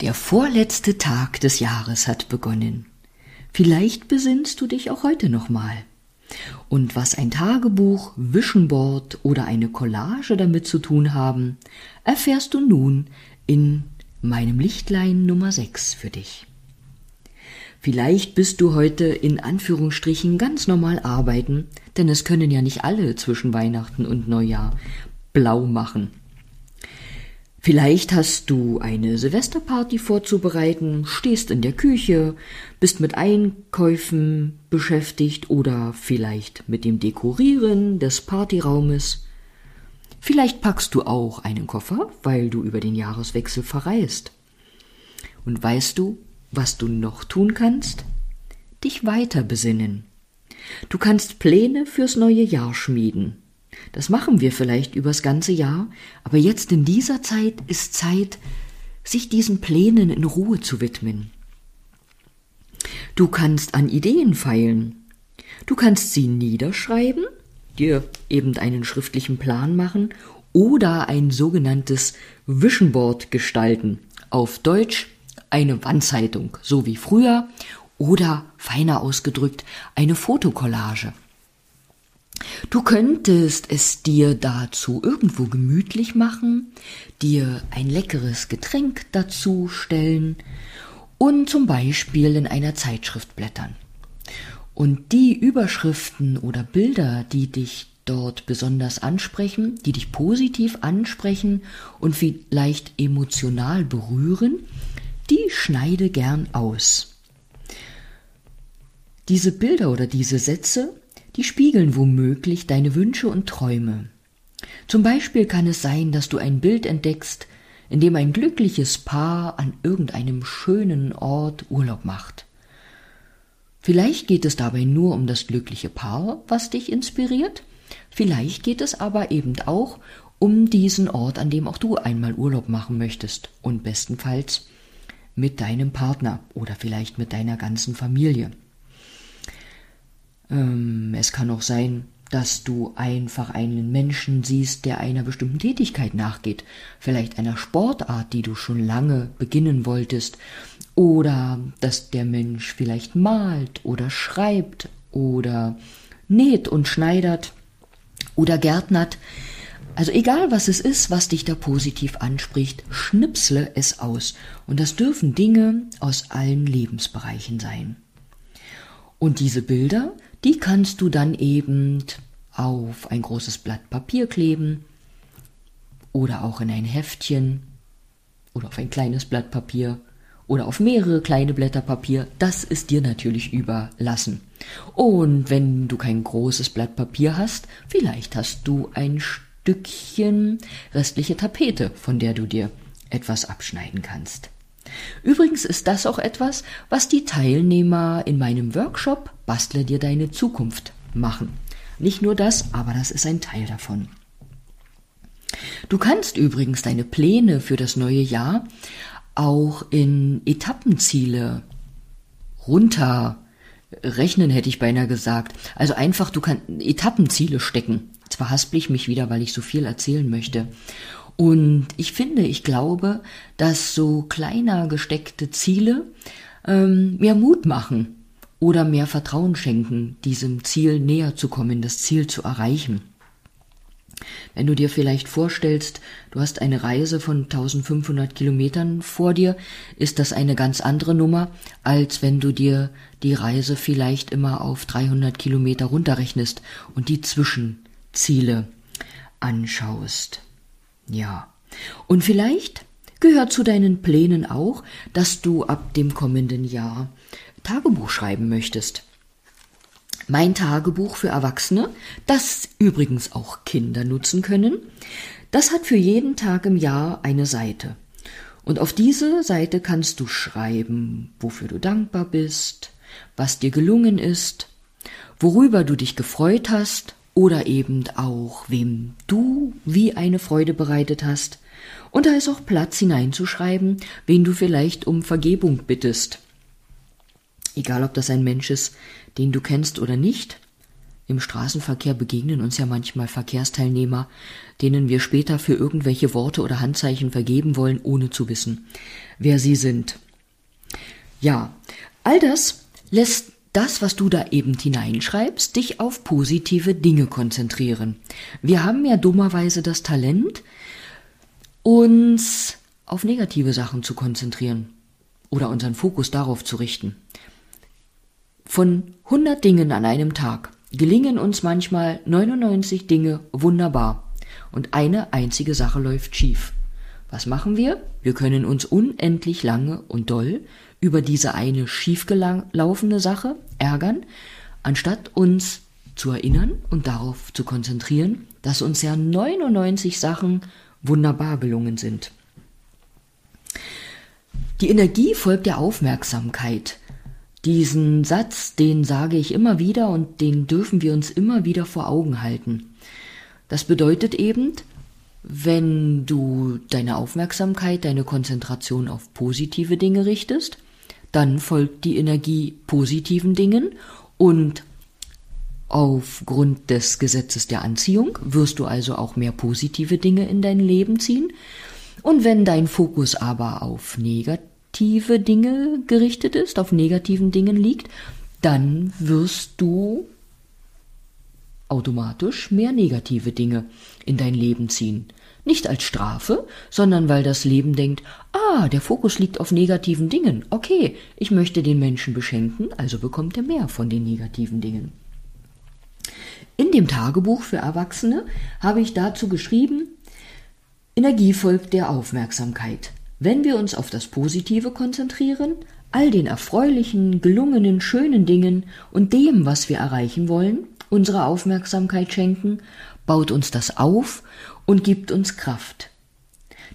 Der vorletzte Tag des Jahres hat begonnen. Vielleicht besinnst du dich auch heute nochmal. Und was ein Tagebuch, Visionboard oder eine Collage damit zu tun haben, erfährst du nun in meinem Lichtlein Nummer 6 für dich. Vielleicht bist du heute in Anführungsstrichen ganz normal arbeiten, denn es können ja nicht alle zwischen Weihnachten und Neujahr blau machen. Vielleicht hast du eine Silvesterparty vorzubereiten, stehst in der Küche, bist mit Einkäufen beschäftigt oder vielleicht mit dem Dekorieren des Partyraumes. Vielleicht packst du auch einen Koffer, weil du über den Jahreswechsel verreist. Und weißt du, was du noch tun kannst? Dich weiter besinnen. Du kannst Pläne fürs neue Jahr schmieden. Das machen wir vielleicht übers ganze Jahr, aber jetzt in dieser Zeit ist Zeit, sich diesen Plänen in Ruhe zu widmen. Du kannst an Ideen feilen. Du kannst sie niederschreiben, dir eben einen schriftlichen Plan machen oder ein sogenanntes Vision Board gestalten. Auf Deutsch eine Wandzeitung, so wie früher, oder feiner ausgedrückt eine Fotokollage. Du könntest es dir dazu irgendwo gemütlich machen, dir ein leckeres Getränk dazu stellen und zum Beispiel in einer Zeitschrift blättern. Und die Überschriften oder Bilder, die dich dort besonders ansprechen, die dich positiv ansprechen und vielleicht emotional berühren, die schneide gern aus. Diese Bilder oder diese Sätze die spiegeln womöglich deine Wünsche und Träume. Zum Beispiel kann es sein, dass du ein Bild entdeckst, in dem ein glückliches Paar an irgendeinem schönen Ort Urlaub macht. Vielleicht geht es dabei nur um das glückliche Paar, was dich inspiriert, vielleicht geht es aber eben auch um diesen Ort, an dem auch du einmal Urlaub machen möchtest und bestenfalls mit deinem Partner oder vielleicht mit deiner ganzen Familie. Ähm, es kann auch sein, dass du einfach einen Menschen siehst, der einer bestimmten Tätigkeit nachgeht, vielleicht einer Sportart, die du schon lange beginnen wolltest, oder dass der Mensch vielleicht malt oder schreibt oder näht und schneidert oder gärtnert. Also egal was es ist, was dich da positiv anspricht, schnipsle es aus. Und das dürfen Dinge aus allen Lebensbereichen sein. Und diese Bilder, die kannst du dann eben auf ein großes Blatt Papier kleben oder auch in ein Heftchen oder auf ein kleines Blatt Papier oder auf mehrere kleine Blätter Papier. Das ist dir natürlich überlassen. Und wenn du kein großes Blatt Papier hast, vielleicht hast du ein Stückchen restliche Tapete, von der du dir etwas abschneiden kannst. Übrigens ist das auch etwas, was die Teilnehmer in meinem Workshop Bastle dir deine Zukunft machen. Nicht nur das, aber das ist ein Teil davon. Du kannst übrigens deine Pläne für das neue Jahr auch in Etappenziele runterrechnen, hätte ich beinahe gesagt. Also einfach, du kannst Etappenziele stecken. Jetzt verhaspel ich mich wieder, weil ich so viel erzählen möchte. Und ich finde, ich glaube, dass so kleiner gesteckte Ziele ähm, mehr Mut machen oder mehr Vertrauen schenken, diesem Ziel näher zu kommen, das Ziel zu erreichen. Wenn du dir vielleicht vorstellst, du hast eine Reise von 1500 Kilometern vor dir, ist das eine ganz andere Nummer, als wenn du dir die Reise vielleicht immer auf 300 Kilometer runterrechnest und die Zwischenziele anschaust. Ja. Und vielleicht gehört zu deinen Plänen auch, dass du ab dem kommenden Jahr Tagebuch schreiben möchtest. Mein Tagebuch für Erwachsene, das übrigens auch Kinder nutzen können, das hat für jeden Tag im Jahr eine Seite. Und auf diese Seite kannst du schreiben, wofür du dankbar bist, was dir gelungen ist, worüber du dich gefreut hast oder eben auch, wem du wie eine Freude bereitet hast. Und da ist auch Platz hineinzuschreiben, wen du vielleicht um Vergebung bittest. Egal ob das ein Mensch ist, den du kennst oder nicht, Im Straßenverkehr begegnen uns ja manchmal Verkehrsteilnehmer, denen wir später für irgendwelche Worte oder Handzeichen vergeben wollen, ohne zu wissen, wer sie sind. Ja, all das lässt das, was du da eben hineinschreibst, dich auf positive Dinge konzentrieren. Wir haben ja dummerweise das Talent, uns auf negative Sachen zu konzentrieren oder unseren Fokus darauf zu richten. Von 100 Dingen an einem Tag gelingen uns manchmal 99 Dinge wunderbar und eine einzige Sache läuft schief. Was machen wir? Wir können uns unendlich lange und doll über diese eine schiefgelaufene Sache ärgern, anstatt uns zu erinnern und darauf zu konzentrieren, dass uns ja 99 Sachen wunderbar gelungen sind. Die Energie folgt der Aufmerksamkeit. Diesen Satz, den sage ich immer wieder und den dürfen wir uns immer wieder vor Augen halten. Das bedeutet eben, wenn du deine Aufmerksamkeit, deine Konzentration auf positive Dinge richtest, dann folgt die Energie positiven Dingen und aufgrund des Gesetzes der Anziehung wirst du also auch mehr positive Dinge in dein Leben ziehen. Und wenn dein Fokus aber auf negative Dinge gerichtet ist, auf negativen Dingen liegt, dann wirst du automatisch mehr negative Dinge in dein Leben ziehen. Nicht als Strafe, sondern weil das Leben denkt, ah, der Fokus liegt auf negativen Dingen. Okay, ich möchte den Menschen beschenken, also bekommt er mehr von den negativen Dingen. In dem Tagebuch für Erwachsene habe ich dazu geschrieben, Energie folgt der Aufmerksamkeit. Wenn wir uns auf das Positive konzentrieren, all den erfreulichen, gelungenen, schönen Dingen und dem, was wir erreichen wollen, unsere Aufmerksamkeit schenken, baut uns das auf und gibt uns Kraft.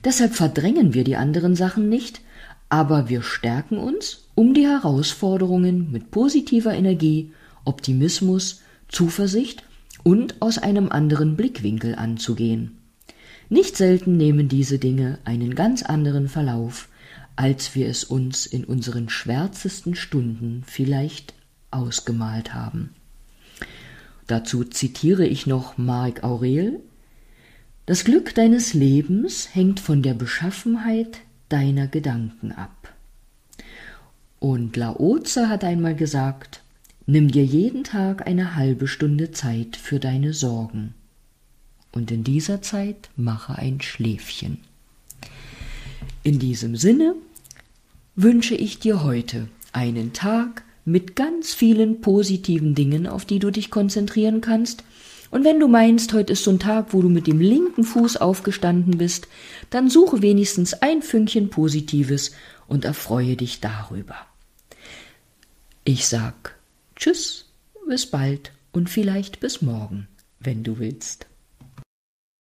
Deshalb verdrängen wir die anderen Sachen nicht, aber wir stärken uns, um die Herausforderungen mit positiver Energie, Optimismus, Zuversicht und aus einem anderen Blickwinkel anzugehen. Nicht selten nehmen diese Dinge einen ganz anderen Verlauf, als wir es uns in unseren schwärzesten Stunden vielleicht ausgemalt haben. Dazu zitiere ich noch Marc Aurel Das Glück deines Lebens hängt von der Beschaffenheit deiner Gedanken ab. Und Laoze hat einmal gesagt Nimm dir jeden Tag eine halbe Stunde Zeit für deine Sorgen und in dieser Zeit mache ein Schläfchen. In diesem Sinne wünsche ich dir heute einen Tag mit ganz vielen positiven Dingen, auf die du dich konzentrieren kannst. Und wenn du meinst, heute ist so ein Tag, wo du mit dem linken Fuß aufgestanden bist, dann suche wenigstens ein Fünkchen Positives und erfreue dich darüber. Ich sag Tschüss, bis bald und vielleicht bis morgen, wenn du willst.